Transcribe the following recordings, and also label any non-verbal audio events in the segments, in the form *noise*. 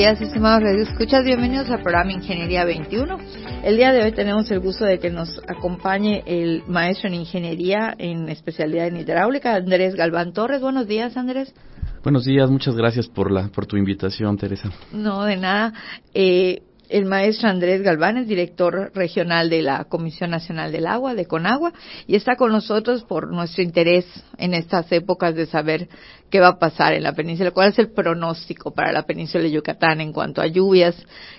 Días, estimados Radio Escuchas. Bienvenidos al programa Ingeniería 21. El día de hoy tenemos el gusto de que nos acompañe el maestro en Ingeniería en especialidad en hidráulica, Andrés Galván Torres. Buenos días, Andrés. Buenos días, muchas gracias por la por tu invitación, Teresa. No, de nada. Eh, el maestro Andrés Galván es director regional de la Comisión Nacional del Agua, de Conagua, y está con nosotros por nuestro interés en estas épocas de saber qué va a pasar en la península, cuál es el pronóstico para la península de Yucatán en cuanto a lluvias,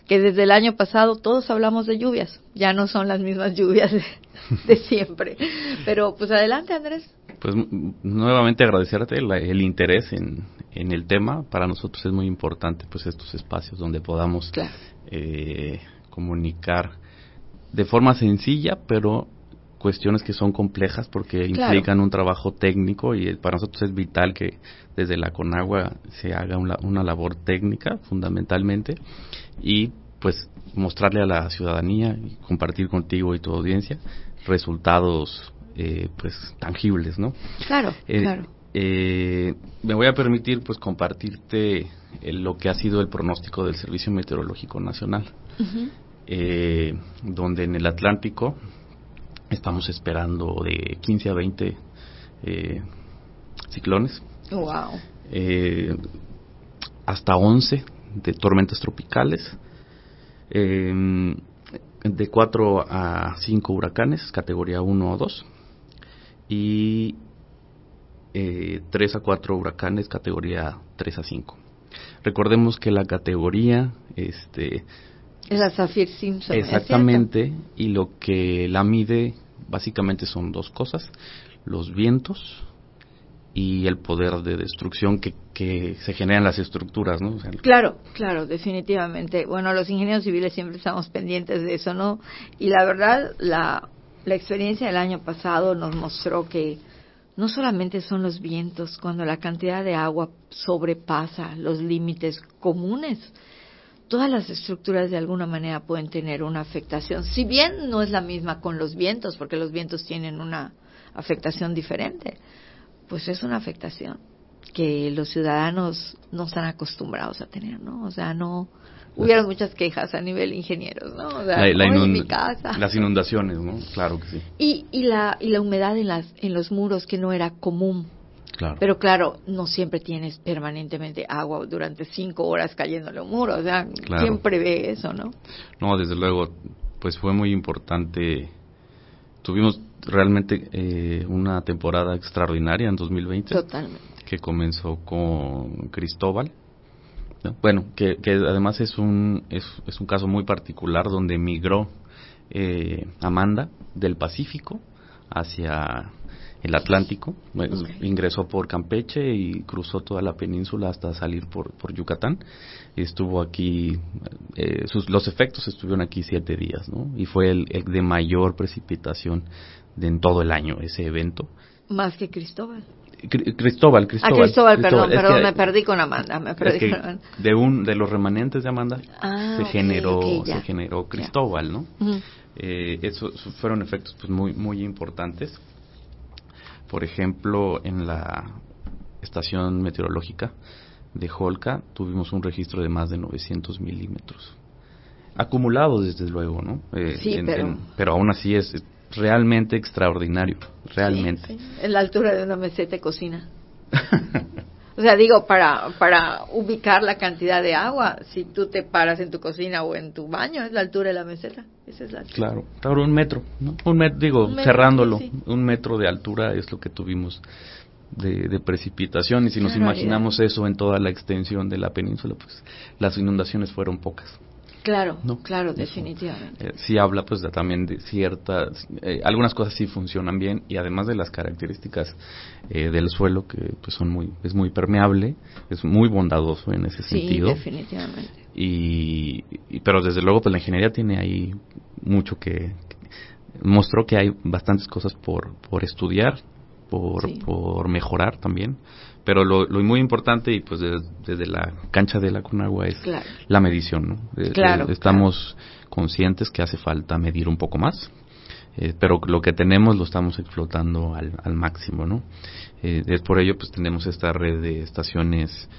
que desde el año pasado todos hablamos de lluvias, ya no son las mismas lluvias de, *laughs* de siempre. Pero pues adelante, Andrés. Pues nuevamente agradecerte la, el interés en, en, el tema. Para nosotros es muy importante pues estos espacios donde podamos claro. Eh, comunicar de forma sencilla, pero cuestiones que son complejas porque Claro. implican un trabajo técnico y para nosotros es vital que desde la Conagua se haga una, una labor técnica fundamentalmente y pues mostrarle a la ciudadanía y compartir contigo y tu audiencia resultados eh, pues tangibles, ¿no? Claro, Eh, claro. Eh, me voy a permitir pues compartirte eh, lo que ha sido el pronóstico del Servicio Meteorológico Nacional, Ujú. eh, donde en el Atlántico estamos esperando de 15 a 20 eh, ciclones, Wow. eh, hasta 11 de tormentas tropicales, eh, de 4 a 5 huracanes, categoría 1 o 2, y eh, 3 a 4 huracanes, categoría 3 a 5. Recordemos que la categoría, este, Es la Zafir Simpson. ¿es exactamente, y lo que la mide básicamente son dos cosas, los vientos y el poder de destrucción que, que se generan las estructuras, ¿no? O sea, Claro, claro, definitivamente. Bueno, los ingenieros civiles siempre estamos pendientes de eso, ¿no? Y la verdad, la, la experiencia del año pasado nos mostró que no solamente son los vientos, cuando la cantidad de agua sobrepasa los límites comunes, todas las estructuras de alguna manera pueden tener una afectación. Si bien no es la misma con los vientos, porque los vientos tienen una afectación diferente, pues es una afectación que los ciudadanos no están acostumbrados a tener, ¿no? O sea, no hubieron muchas quejas a nivel ingenieros, ¿no? O sea, la- la "Oye, inund- mi casa. las inundaciones, ¿no? Claro que sí. Y, y la y la humedad en las en los muros que no era común. Claro. Pero claro, no siempre tienes permanentemente agua durante cinco horas cayéndole un muro, o sea, Claro. siempre ve eso, ¿no? No, desde luego, pues fue muy importante. Tuvimos realmente eh, una temporada extraordinaria en 2020 Totalmente. que comenzó con Cristóbal. ¿No? Bueno, que, que además es un, es, es un caso muy particular donde migró eh, Amanda del Pacífico hacia el Atlántico. Bueno. Ingresó por Campeche y cruzó toda la península hasta salir por, por Yucatán. Estuvo aquí, eh, sus, los efectos estuvieron aquí siete días, ¿no? Y fue el, el de mayor precipitación de, en todo el año ese evento. Más que Cristóbal. Cri- Cristóbal, Cristóbal. ah, Cristóbal, perdón, perdón, que- me perdí con Amanda, me es perdí que con Amanda. de un de los remanentes de Amanda Ah, se generó se generó. Cristóbal, ¿no? Ujú. Eh, esos fueron efectos pues muy muy importantes. Por ejemplo, en la estación meteorológica de Holca tuvimos un registro de más de 900 milímetros acumulados desde luego, ¿no? Eh, Sí, pero- pero aún así es realmente extraordinario, realmente. Sí, sí. En la altura de una meseta de cocina. *laughs* O sea, digo, para, para ubicar la cantidad de agua, si tú te paras en tu cocina o en tu baño, es la altura de la meseta. Esa es la altura. Claro, claro, un metro, ¿no? Un metro, digo, Un metro, cerrándolo, sí, un metro de altura es lo que tuvimos de, de precipitación y si nos imaginamos eso en toda la extensión de la península, pues las inundaciones fueron pocas. Claro, No, claro, definitivamente. Eh, sí habla pues de- también de ciertas, eh, algunas cosas sí funcionan bien y además de las características eh, del suelo que pues son muy, es muy permeable, es muy bondadoso en ese Sí, sentido. definitivamente. Y, y- pero desde luego pues la ingeniería tiene ahí mucho que, mostró que hay bastantes cosas por, por estudiar, por, por mejorar también. Pero lo, lo, muy importante, y pues desde, la cancha de la Conagua, es la medición. ¿no? Eh, claro, estamos conscientes que hace falta medir un poco más, eh, pero lo que tenemos lo estamos explotando al, al máximo. ¿no? Eh, es por ello pues tenemos esta red de estaciones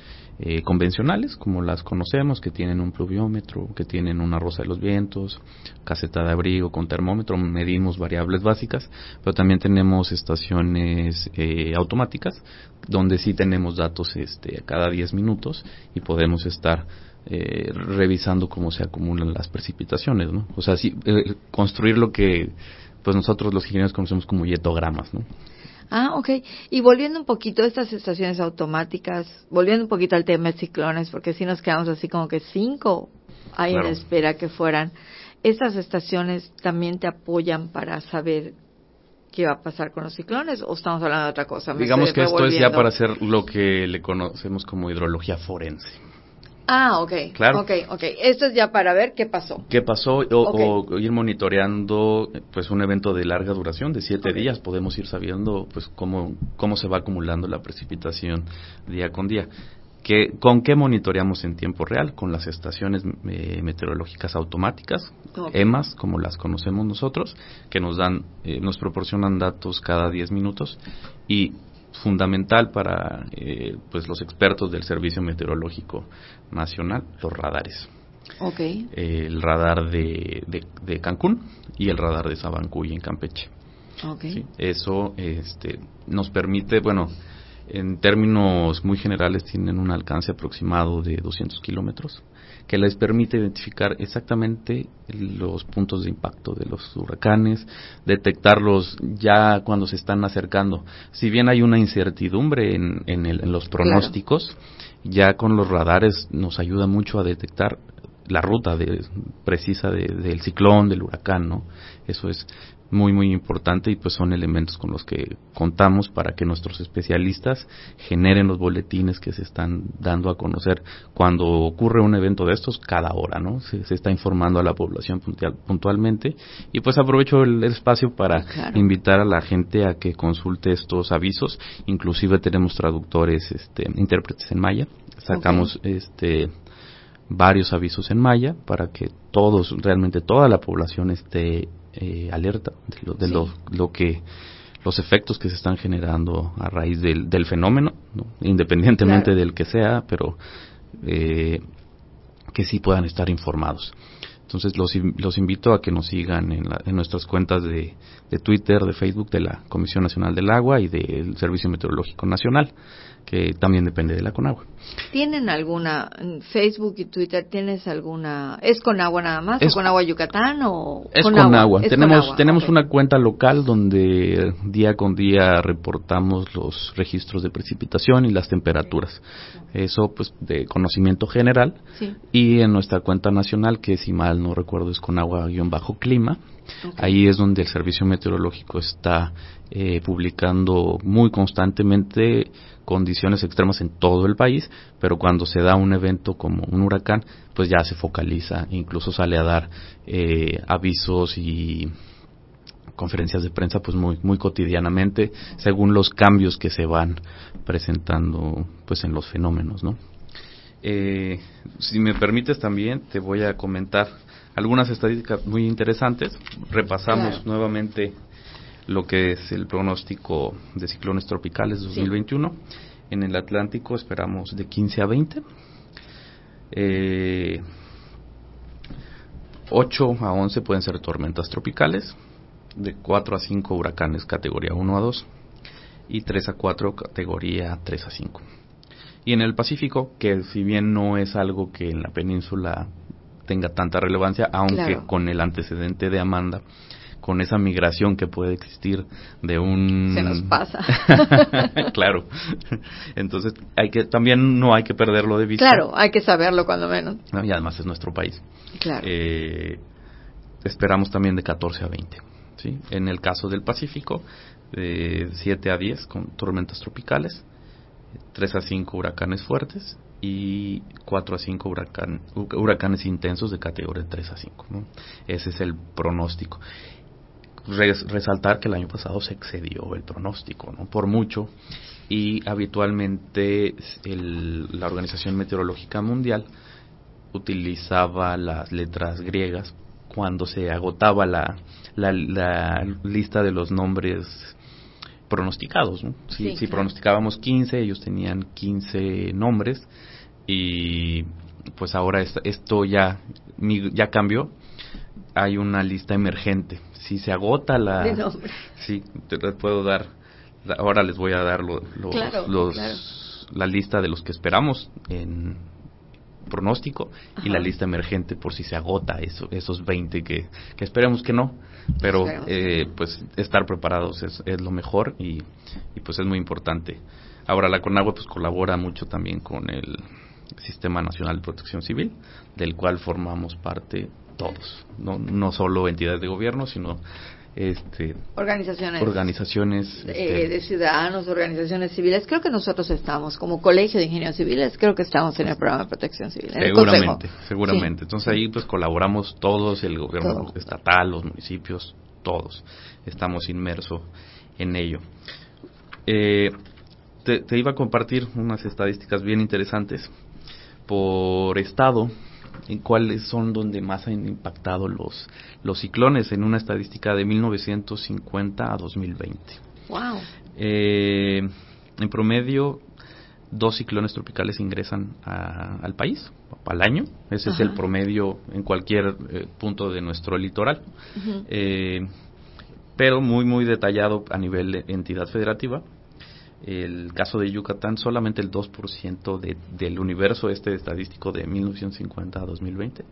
eh, convencionales, como las conocemos, que tienen un pluviómetro, que tienen una rosa de los vientos, caseta de abrigo con termómetro, medimos variables básicas, pero también tenemos estaciones eh, automáticas, donde sí tenemos datos este, cada 10 minutos y podemos estar eh, revisando cómo se acumulan las precipitaciones, ¿no? O sea, sí, construir lo que pues nosotros los ingenieros conocemos como yetogramas, ¿no? Ah, ok. Y volviendo un poquito a estas estaciones automáticas, volviendo un poquito al tema de ciclones, porque si nos quedamos así como que cinco hay en espera que fueran. ¿Estas estaciones también te apoyan para saber qué va a pasar con los ciclones o estamos hablando de otra cosa? Digamos que esto es ya para hacer lo que le conocemos como hidrología forense. Ah, ok. Claro. Ok, ok. Esto es ya para ver qué pasó. ¿Qué pasó? O, ir monitoreando pues un evento de larga duración, de siete días. Podemos ir sabiendo pues cómo, cómo se va acumulando la precipitación día con día. ¿Qué, ¿Con qué monitoreamos en tiempo real? Con las estaciones eh, meteorológicas automáticas, EMAS, como las conocemos nosotros, que nos dan, eh, nos proporcionan datos cada 10 minutos y fundamental para eh, pues los expertos del Servicio Meteorológico Nacional, los radares. Okay. el radar de, de, Cancún y el radar de Sabancuy en Campeche. Okay. Eso este, nos permite, bueno, en términos muy generales tienen un alcance aproximado de 200 kilómetros que les permite identificar exactamente los puntos de impacto de los huracanes, detectarlos ya cuando se están acercando. Si bien hay una incertidumbre en, en, los pronósticos, ya con los radares nos ayuda mucho a detectar la ruta de, precisa del ciclón, del huracán, ¿no? Eso es muy muy importante y pues son elementos con los que contamos para que nuestros especialistas generen los boletines que se están dando a conocer cuando ocurre un evento de estos cada hora, ¿no? Se, está informando a la población puntualmente y pues aprovecho el, espacio para invitar a la gente a que consulte estos avisos, inclusive tenemos traductores, este, intérpretes en maya, sacamos este varios avisos en maya para que todos, realmente toda la población esté eh, alerta de, lo, lo, que los efectos que se están generando a raíz del, del fenómeno, independientemente del que sea, pero eh, que sí puedan estar informados. Entonces los, los invito a que nos sigan en, en nuestras cuentas de, de, Twitter, de Facebook, de la Comisión Nacional del Agua y del Servicio Meteorológico Nacional que también depende de la Conagua. ¿Tienen alguna, en Facebook y Twitter, tienes alguna, es con agua nada más, es, con agua Yucatán o es con, agua? tenemos tenemos una cuenta local donde día con día reportamos los registros de precipitación y las temperaturas. Eso pues de conocimiento general. Y en nuestra cuenta nacional, que si mal no recuerdo es con agua-clima, Ahí es donde el servicio meteorológico está eh, publicando muy constantemente condiciones extremas en todo el país, pero cuando se da un evento como un huracán, pues ya se focaliza, incluso sale a dar eh, avisos y conferencias de prensa pues muy muy cotidianamente según los cambios que se van presentando pues en los fenómenos no eh, si me permites también te voy a comentar algunas estadísticas muy interesantes. Repasamos nuevamente lo que es el pronóstico de ciclones tropicales 2021. En el Atlántico esperamos de 15 a 20. Eh, 8 a 11 pueden ser tormentas tropicales, de 4 a 5 huracanes categoría 1 a 2 y 3 a 4 categoría 3 a 5. Y en el Pacífico, que si bien no es algo que en la península tenga tanta relevancia, aunque con el antecedente de Amanda, con esa migración que puede existir de un se nos pasa. *laughs* Claro. Entonces hay que también no hay que perderlo de vista. Claro hay que saberlo cuando menos. Y además es nuestro país. Claro. Eh, esperamos también de 14 a 20 sí en el caso del Pacífico de 7 a 10 con tormentas tropicales 3 a 5 huracanes fuertes y 4 a 5 huracanes intensos de categoría 3 a 5. Ese es el pronóstico. Resaltar que el año pasado se excedió el pronóstico, ¿no? Por mucho. Y habitualmente la Organización Meteorológica Mundial utilizaba las letras griegas cuando se agotaba la, la, lista de los nombres pronosticados. Si, si pronosticábamos 15, ellos tenían 15 nombres y pues ahora esto ya, ya cambió. Hay una lista emergente. Si se agota la... Sí, te puedo dar. Ahora les voy a dar los, la lista de los que esperamos en pronóstico y la lista emergente por si se agota eso, esos 20 que, que esperemos que no, pero eh, pues estar preparados es, es lo mejor y, y, pues es muy importante. Ahora la CONAGUA pues colabora mucho también con el Sistema Nacional de Protección Civil, del cual formamos parte todos, no, no solo entidades de gobierno, sino este, organizaciones, organizaciones este, de ciudadanos, organizaciones civiles. Creo que nosotros estamos, como Colegio de Ingenieros Civiles, creo que estamos en el programa de protección civil. Seguramente, seguramente. Entonces ahí pues colaboramos todos, el gobierno estatal, los municipios, todos. Estamos inmersos en ello. Eh, te iba a compartir unas estadísticas bien interesantes por estado en cuáles son donde más han impactado los, los ciclones en una estadística de 1950 a 2020. Wow. Eh, en promedio, dos ciclones tropicales ingresan al país al año. Ese es el promedio en cualquier eh, punto de nuestro litoral. Eh, pero muy, muy detallado a nivel de entidad federativa el caso de Yucatán, solamente el 2% de, del universo este estadístico de 1950 a 2020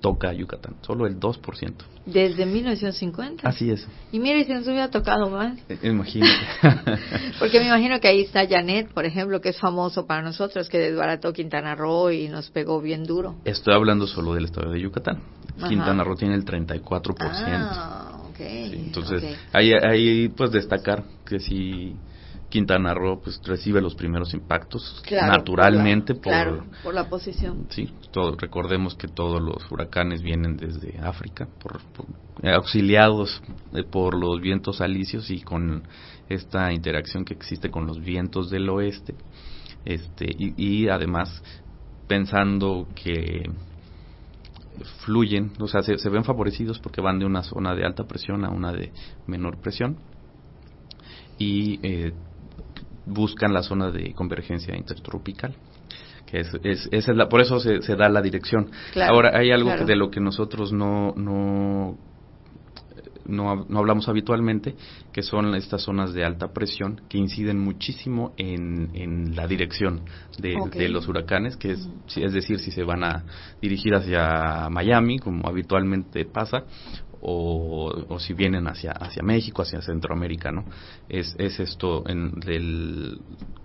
toca a Yucatán, solo el 2%. ¿Desde 1950? Así es. Y mire, si nos hubiera tocado más. Eh, imagínate. *laughs* Porque me imagino que ahí está Janet, por ejemplo, que es famoso para nosotros, que desbarató Quintana Roo y nos pegó bien duro. Estoy hablando solo del estado de Yucatán. Quintana Roo tiene el 34%. Ah, ok. entonces, Ahí, ahí pues destacar que si Quintana Roo pues recibe los primeros impactos naturalmente por, por la posición. Sí, todo, recordemos que todos los huracanes vienen desde África, por, eh, auxiliados eh, por los vientos alisios y con esta interacción que existe con los vientos del oeste, este y, además pensando que fluyen, o sea, se, se ven favorecidos porque van de una zona de alta presión a una de menor presión y eh, buscan la zona de convergencia intertropical. Que es, es, es la, por eso se, se da la dirección. Ahora, hay algo de lo que nosotros no, no, no, no, hablamos habitualmente, que son estas zonas de alta presión que inciden muchísimo en, en la dirección de, de, los huracanes, que es, es decir, si se van a dirigir hacia Miami, como habitualmente pasa, o, si vienen hacia, hacia México, hacia Centroamérica, ¿no? Es, es esto, en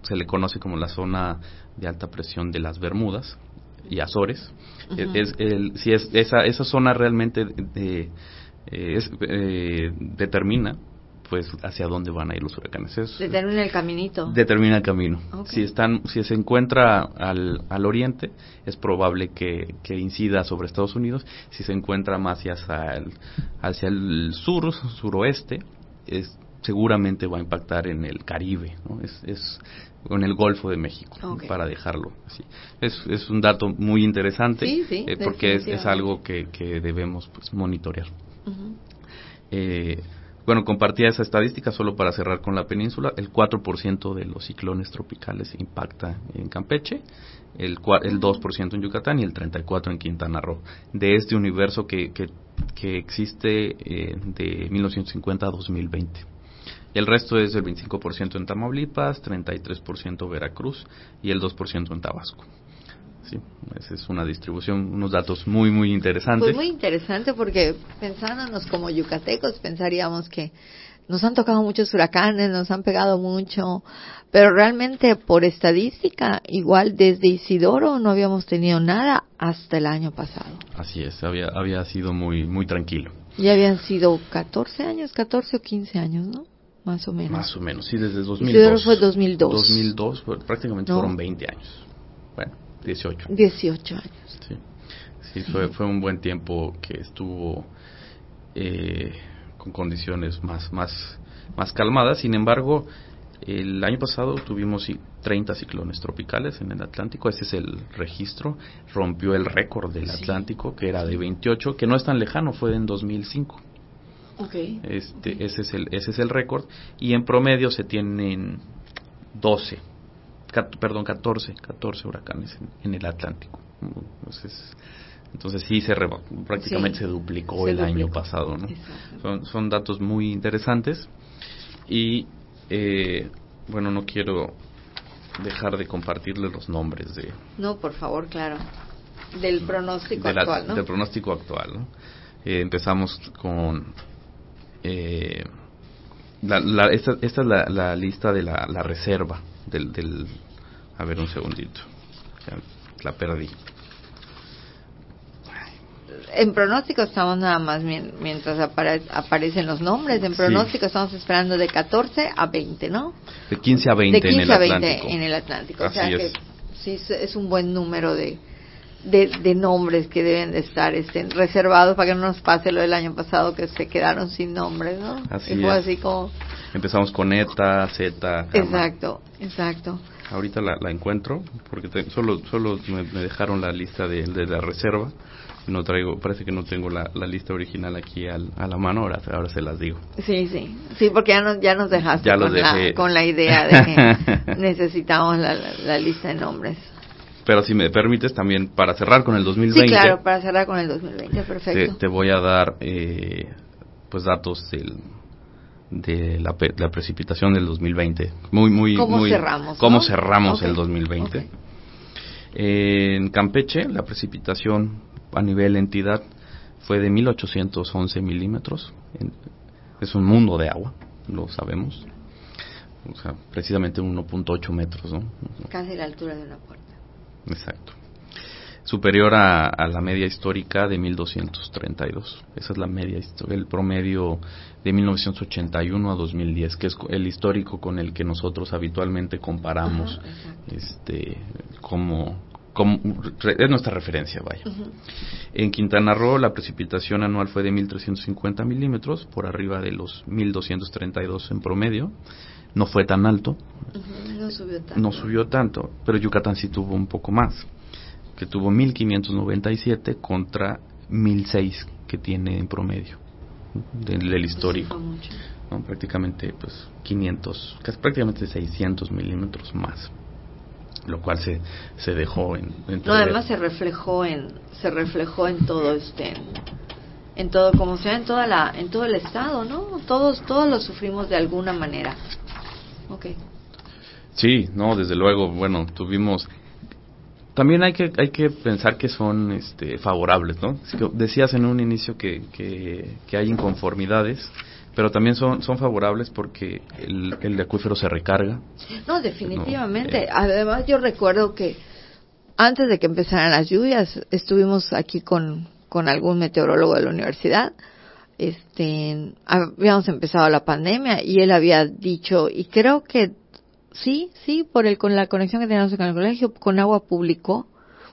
se le conoce como la zona de alta presión de las Bermudas y Azores. es, el, si es, esa, esa zona realmente de, eh, eh, determina pues hacia dónde van a ir los huracanes. determina el caminito. Determina el camino. Si están, si se encuentra al, al oriente, es probable que, que, incida sobre Estados Unidos. Si se encuentra más hacia el, hacia el sur, suroeste, es, seguramente va a impactar en el Caribe, ¿no? es, es en el Golfo de México, para dejarlo así. Es, es un dato muy interesante eh, porque es, es, algo que, que debemos pues, monitorear. eh, bueno, compartía esa estadística solo para cerrar con la península. El 4% de los ciclones tropicales impacta en Campeche, el, el 2% en Yucatán y el 34% en Quintana Roo. De este universo que, que, que existe eh, de 1950 a 2020. El resto es el 25% en Tamaulipas, 33% Veracruz y el 2% en Tabasco. Sí, esa es una distribución, unos datos muy, muy interesantes. Pues muy interesante porque pensándonos como yucatecos pensaríamos que nos han tocado muchos huracanes, nos han pegado mucho, pero realmente por estadística, igual desde Isidoro no habíamos tenido nada hasta el año pasado. Así es, había, había sido muy, muy tranquilo. Ya habían sido 14 años, 14 o 15 años, ¿no? Más o menos. Más o menos, sí, desde 2002. Isidoro fue 2002. 2002, prácticamente fueron 20 años. bueno, 18. 18 años. Sí, sí, Fue, fue un buen tiempo que estuvo eh, con condiciones más, más, más calmadas. Sin embargo, el año pasado tuvimos 30 ciclones tropicales en el Atlántico, ese es el registro, rompió el récord del Atlántico, que era de 28, que no es tan lejano, fue en 2005. Okay. Este, Ese es el, ese es el récord, y en promedio se tienen 12, perdón, 14, 14 huracanes en, el Atlántico. Entonces, entonces sí, se prácticamente se duplicó el año pasado. ¿no? Son, son datos muy interesantes y eh, bueno, no quiero dejar de compartirles los nombres de... No, por favor, claro. Del pronóstico actual, ¿no? Del pronóstico actual, ¿no? Eh, empezamos con... Eh, la, esta, esta, es la, la, lista de la, la reserva del, del... A ver, un segundito. la perdí en pronóstico estamos nada más mientras aparecen los nombres. En pronóstico estamos esperando de 14 a 20, ¿no? De 15 a 20, de 15 en, el a 20 en el Atlántico. o sea que sí es un buen número de, de, nombres que deben de estar estén reservados para que no nos pase lo del año pasado que se quedaron sin nombres, ¿no? Así fue así como... Empezamos con ETA, Z. Exacto, exacto. Ahorita la, la encuentro porque solo, solo me, dejaron la lista de, de la reserva no traigo, parece que no tengo la, lista original aquí al, a la mano, ahora, ahora se las digo. Sí, sí, sí, porque ya nos, ya nos dejaste con, la, con la idea de que *laughs* necesitamos la, la, lista de nombres. Pero si me permites también, para cerrar con el 2020. Sí, claro, para cerrar con el 2020, perfecto. Te, voy a dar, eh, pues, datos del, de la, la, precipitación del 2020. Muy, muy, ¿Cómo muy, cerramos? ¿Cómo cerramos el 2020? en Campeche, la precipitación a nivel entidad fue de 1811 milímetros. Es un mundo de agua, lo sabemos. O sea, precisamente 1.8 metros, ¿no? Casi la altura de una puerta. Exacto. Superior a, la media histórica de 1232. Esa es la media el promedio de 1981 a 2010, que es el histórico con el que nosotros habitualmente comparamos este como es nuestra referencia, vaya. En Quintana Roo la precipitación anual fue de 1.350 milímetros, por arriba de los 1.232 en promedio. No fue tan alto. No subió tanto. No subió tanto, pero Yucatán sí tuvo un poco más, que tuvo 1.597 contra 1.006 que tiene en promedio del, histórico. Prácticamente pues 500, casi prácticamente 600 milímetros más lo cual se, se dejó en, no además se reflejó en se reflejó en todo este en todo como sea en toda la en todo el estado no todos todos lo sufrimos de alguna manera. Okay sí no desde luego bueno tuvimos también hay que hay que pensar que son este favorables no decías en un inicio que, que, que hay inconformidades pero también son, son favorables porque el, el acuífero se recarga. No, definitivamente. Eh, Además, yo recuerdo que antes de que empezaran las lluvias, estuvimos aquí con, con algún meteorólogo de la universidad. Este, habíamos empezado la pandemia y él había dicho, y creo que sí, sí, por el, con la conexión que teníamos con el colegio, con agua publicó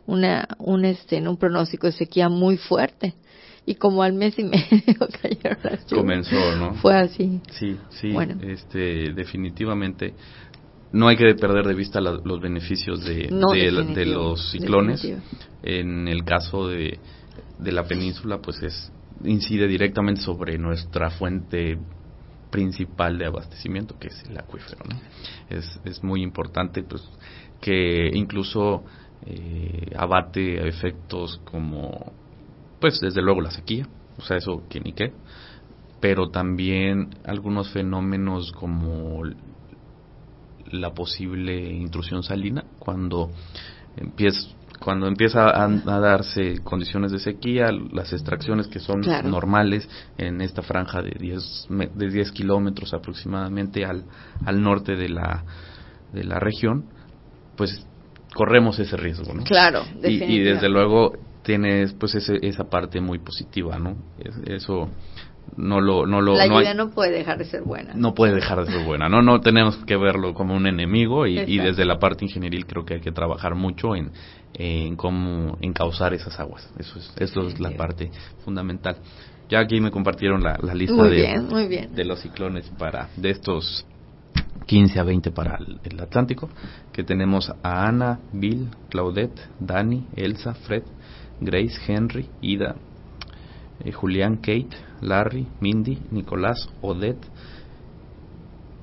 una, un, este, un pronóstico de sequía muy fuerte y como al mes y *laughs* medio cayeron las Comenzó, ¿no? Fue así. Sí, sí, bueno. este, definitivamente no hay que perder de vista los beneficios de, de, los ciclones. En el caso de, de la península, pues es incide directamente sobre nuestra fuente principal de abastecimiento, que es el acuífero. Es, es muy importante pues, que incluso eh, abate efectos como pues desde luego la sequía, o sea, eso que ni qué, pero también algunos fenómenos como la posible intrusión salina, cuando empieza, cuando empieza a, darse condiciones de sequía, las extracciones que son normales en esta franja de 10, de 10 kilómetros aproximadamente al, al norte de la, de la región, pues corremos ese riesgo, ¿no? Claro, y, y desde luego tienes pues ese, esa parte muy positiva, ¿no? Eso no lo no lo la lluvia no, puede dejar de ser buena. No puede dejar de ser buena no no tenemos que verlo como un enemigo y, y desde la parte ingenieril creo que hay que trabajar mucho en, en cómo encauzar esas aguas. Eso es eso es la parte fundamental. Ya aquí me compartieron la, la lista de, de los ciclones para de estos 15 a 20 para el, Atlántico, que tenemos a Ana, Bill, Claudette, Dani, Elsa, Fred, Grace, Henry, Ida, eh, Julián, Kate, Larry, Mindy, Nicolás, Odette,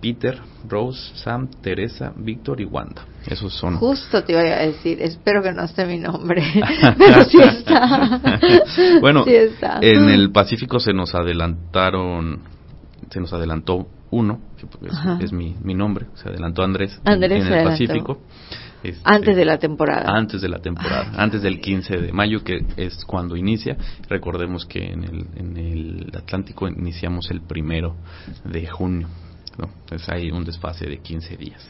Peter, Rose, Sam, Teresa, Víctor y Wanda. Esos son. Justo te iba a decir, espero que no esté mi nombre, *laughs* pero sí está. *laughs* bueno, en el Pacífico se nos adelantaron, se nos adelantó uno, que es, mi, mi, nombre, se adelantó Andrés, en, el Pacífico. Este, antes de la temporada. Antes de la temporada, antes del 15 de mayo, que es cuando inicia. Recordemos que en el, en el Atlántico iniciamos el primero de junio. ¿no? Entonces hay un desfase de 15 días.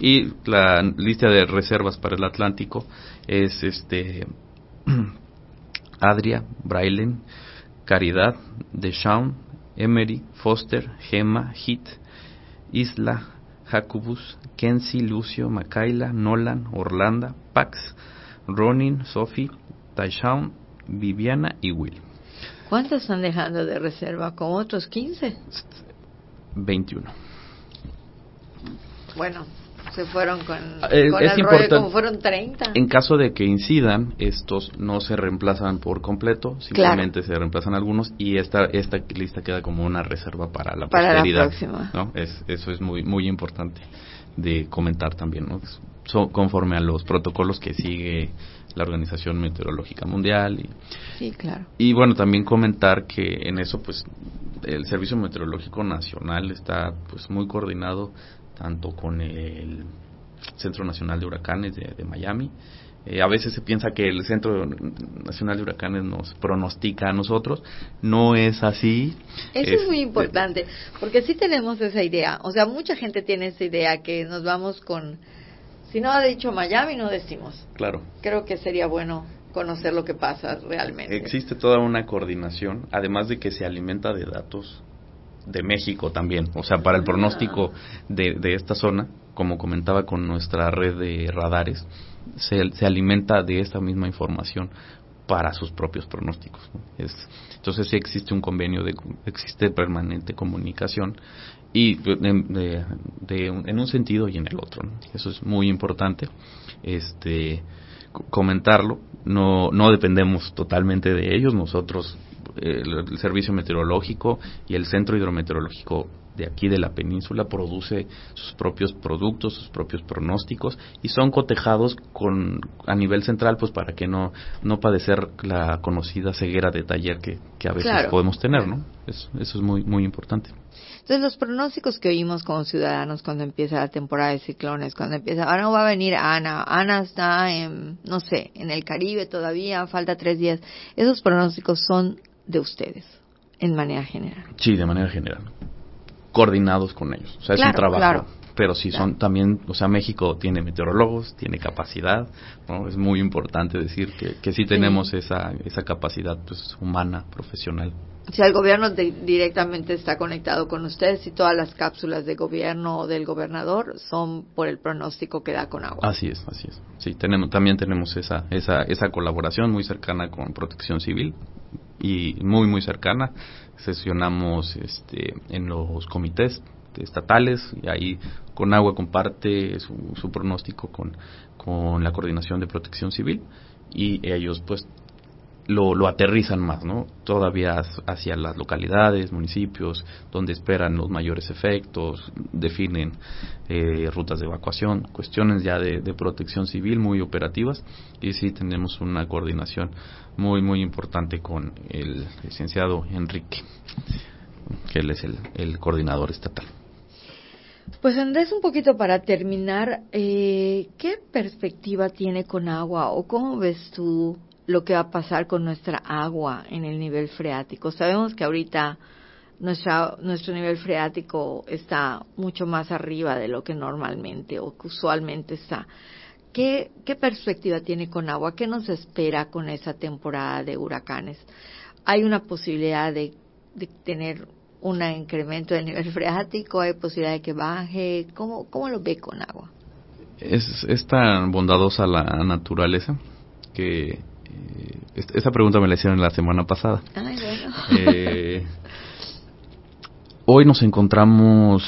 Y la lista de reservas para el Atlántico es este *clears throat* Adria, Brailen, Caridad, Deshaun, Emery, Foster, Gemma, Hit, Isla, Jacobus, Kenzie, Lucio, Macaila, Nolan, Orlando, Pax, Ronin, Sophie, Taishaun, Viviana y Will. ¿Cuántos están dejando de reserva? ¿Con otros 15? 21. Bueno, se fueron con, eh, el rollo como fueron 30. En caso de que incidan, estos no se reemplazan por completo, simplemente se reemplazan algunos y esta esta lista queda como una reserva para la para La próxima. ¿no? Es, eso es muy muy importante de comentar también, ¿no? conforme a los protocolos que sigue la Organización Meteorológica Mundial y, sí, claro. y bueno también comentar que en eso pues el Servicio Meteorológico Nacional está pues muy coordinado tanto con el Centro Nacional de Huracanes de, Miami. Eh, a veces se piensa que el Centro Nacional de Huracanes nos pronostica a nosotros. No es así. Eso es, muy importante, porque sí tenemos esa idea. O sea, mucha gente tiene esa idea que nos vamos con... Si no ha dicho Miami, no decimos. Claro. Creo que sería bueno conocer lo que pasa realmente. Existe toda una coordinación, además de que se alimenta de datos de México también, o sea, para el pronóstico de, de esta zona, como comentaba con nuestra red de radares, se, se alimenta de esta misma información para sus propios pronósticos. Es, entonces sí existe un convenio, de, existe permanente comunicación y de, de, en un sentido y en el otro. Eso es muy importante este comentarlo. No, no dependemos totalmente de ellos. Nosotros el, Servicio Meteorológico y el Centro Hidrometeorológico de aquí de la península produce sus propios productos, sus propios pronósticos y son cotejados con a nivel central pues para que no no padecer la conocida ceguera de taller que, que a veces podemos tener, ¿no? Eso, eso es muy muy importante. Entonces, los pronósticos que oímos como ciudadanos cuando empieza la temporada de ciclones, cuando empieza, ahora no va a venir Ana, Ana está en, no sé, en el Caribe todavía, falta tres días. Esos pronósticos son de ustedes, en manera general. Sí, de manera general. Coordinados con ellos. O sea, es un trabajo. Pero sí son también, o sea, México tiene meteorólogos, tiene capacidad, ¿no? Es muy importante decir que, que sí tenemos Esa, esa capacidad pues, humana, profesional. Si el gobierno directamente está conectado con ustedes y todas las cápsulas de gobierno o del gobernador son por el pronóstico que da con agua. Así es, así es. Sí, tenemos, también tenemos esa, esa, esa colaboración muy cercana con Protección Civil y muy muy cercana. Sesionamos este en los comités estatales y ahí con agua comparte su, su pronóstico con, con la coordinación de protección civil y ellos pues lo, lo aterrizan más, ¿no? Todavía hacia las localidades, municipios, donde esperan los mayores efectos, definen eh, rutas de evacuación, cuestiones ya de, de, protección civil muy operativas y sí tenemos una coordinación muy, muy importante con el licenciado Enrique, que él es el, el coordinador estatal. Pues Andrés, un poquito para terminar, eh, ¿qué perspectiva tiene con agua o cómo ves tú lo que va a pasar con nuestra agua en el nivel freático. Sabemos que ahorita nuestra, nuestro nivel freático está mucho más arriba de lo que normalmente o usualmente está. ¿Qué, ¿Qué perspectiva tiene con agua? ¿Qué nos espera con esa temporada de huracanes? ¿Hay una posibilidad de de tener un incremento del nivel *laughs* freático? ¿Hay posibilidad de que baje? ¿Cómo, cómo lo ve con agua? Es, es tan bondadosa la naturaleza que esa pregunta me la hicieron la semana pasada. Ay, bueno. Eh, hoy nos encontramos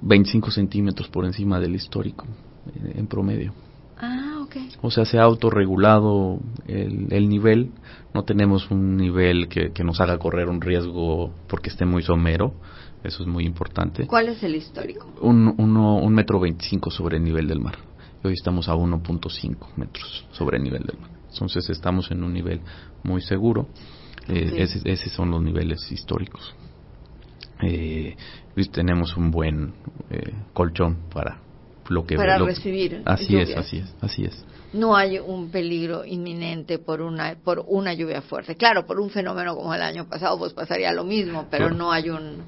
25 centímetros por encima del histórico, eh, en promedio. Ah, ok. O sea, se ha autorregulado el, el nivel. No tenemos un nivel que, que nos haga correr un riesgo porque esté muy somero. Eso es muy importante. ¿Cuál es el histórico? Un, uno, un metro veinticinco sobre el nivel del mar. Hoy estamos a 1.5 metros sobre el nivel del mar. Entonces estamos en un nivel muy seguro. Eh, ese- esos son los niveles históricos. Eh, y tenemos un buen eh, colchón para lo que Para lo- recibir Así es, así es, así es. No hay un peligro inminente por una por una lluvia fuerte. Claro, por un fenómeno como el año pasado, pues pasaría lo mismo, pero Claro. no hay un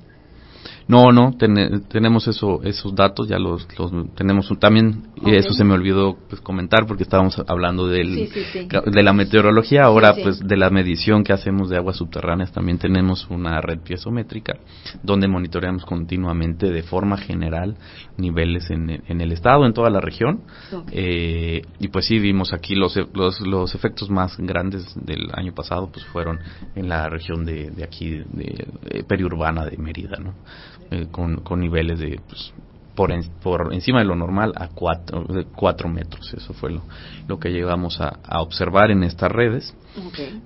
No, no, tene- tenemos eso, esos datos, ya los, los tenemos también, y Ok. eso se me olvidó pues, comentar porque estábamos hablando del, Sí, sí, sí. de la meteorología, ahora pues de la medición que hacemos de aguas subterráneas también tenemos una red piezométrica donde monitoreamos continuamente de forma general niveles en, el- en el estado, en toda la región, eh, y pues sí vimos aquí los, los, los efectos más grandes del año pasado pues fueron en la región de, de aquí, de, eh, periurbana de Mérida, ¿no? Eh, con, con niveles de pues, por, en- por encima de lo normal a cuatro, de cuatro metros. Eso fue lo, lo que llegamos a, a observar en estas redes.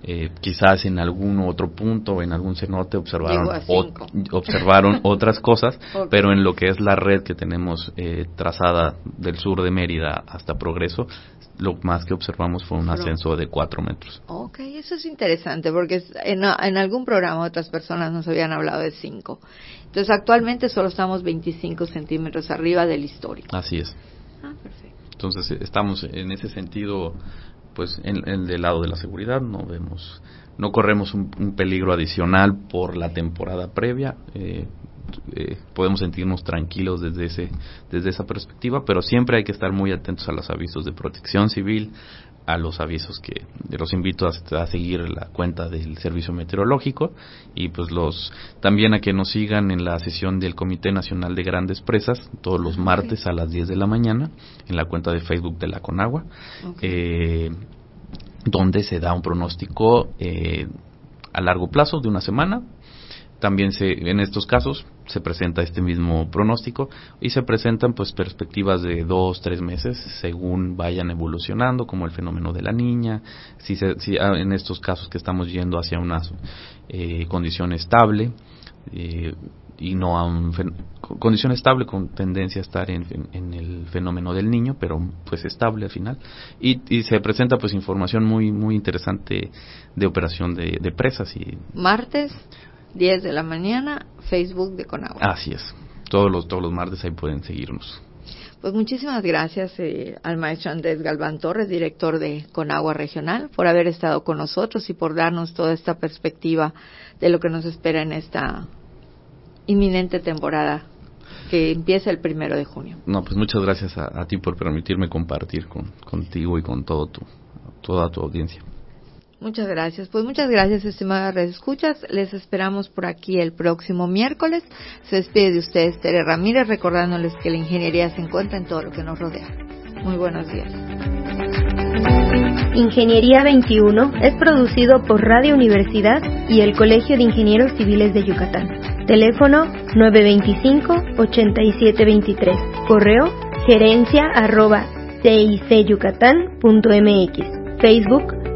Eh, quizás en algún otro punto, en algún cenote, observaron, observaron *laughs* otras cosas, pero en lo que es la red que tenemos eh, trazada del sur de Mérida hasta Progreso, lo más que observamos fue un ascenso de cuatro metros. Ok, eso es interesante porque en, en algún programa otras personas nos habían hablado de 5. Entonces actualmente solo estamos 25 centímetros arriba del histórico. Así es. Ah, perfecto. Entonces eh, estamos en ese sentido, pues en, en del lado de la seguridad, no vemos, no corremos un, un peligro adicional por la temporada previa. eh, eh, podemos sentirnos tranquilos desde ese desde esa perspectiva, pero siempre hay que estar muy atentos a los avisos de protección civil, a los avisos que los invito a, a seguir la cuenta del servicio meteorológico y pues los también a que nos sigan en la sesión del Comité Nacional de Grandes Presas todos los martes a las 10 de la mañana en la cuenta de Facebook de la Conagua eh, donde se da un pronóstico eh, a largo plazo de una semana. También se en estos casos se presenta este mismo pronóstico y se presentan pues perspectivas de dos tres meses según vayan evolucionando como el fenómeno de la niña si, se, si ah, en estos casos que estamos yendo hacia una eh, condición estable eh, y no a un condición estable con tendencia a estar en, en- en el fenómeno del niño pero pues estable al final. Y, y se presenta pues información muy muy interesante de operación de, de presas y Martes, 10 de la mañana, Facebook de Conagua. Así es. Todos los, todos los martes ahí pueden seguirnos. Pues muchísimas gracias eh, al maestro Andrés Galván Torres, director de Conagua Regional, por haber estado con nosotros y por darnos toda esta perspectiva de lo que nos espera en esta inminente temporada que empieza el primero de junio. No, pues muchas gracias a, a ti por permitirme compartir con, contigo y con todo tu, toda tu audiencia. Muchas gracias. Pues muchas gracias, estimadas redes escuchas. Les esperamos por aquí el próximo miércoles. Se despide de ustedes Tere Ramírez, recordándoles que la ingeniería se encuentra en todo lo que nos rodea. Muy buenos días. Ingeniería 21 es producido por Radio Universidad y el Colegio de Ingenieros Civiles de Yucatán. Teléfono 925-8723. Correo gerencia arroba cicyucatán.mx. Facebook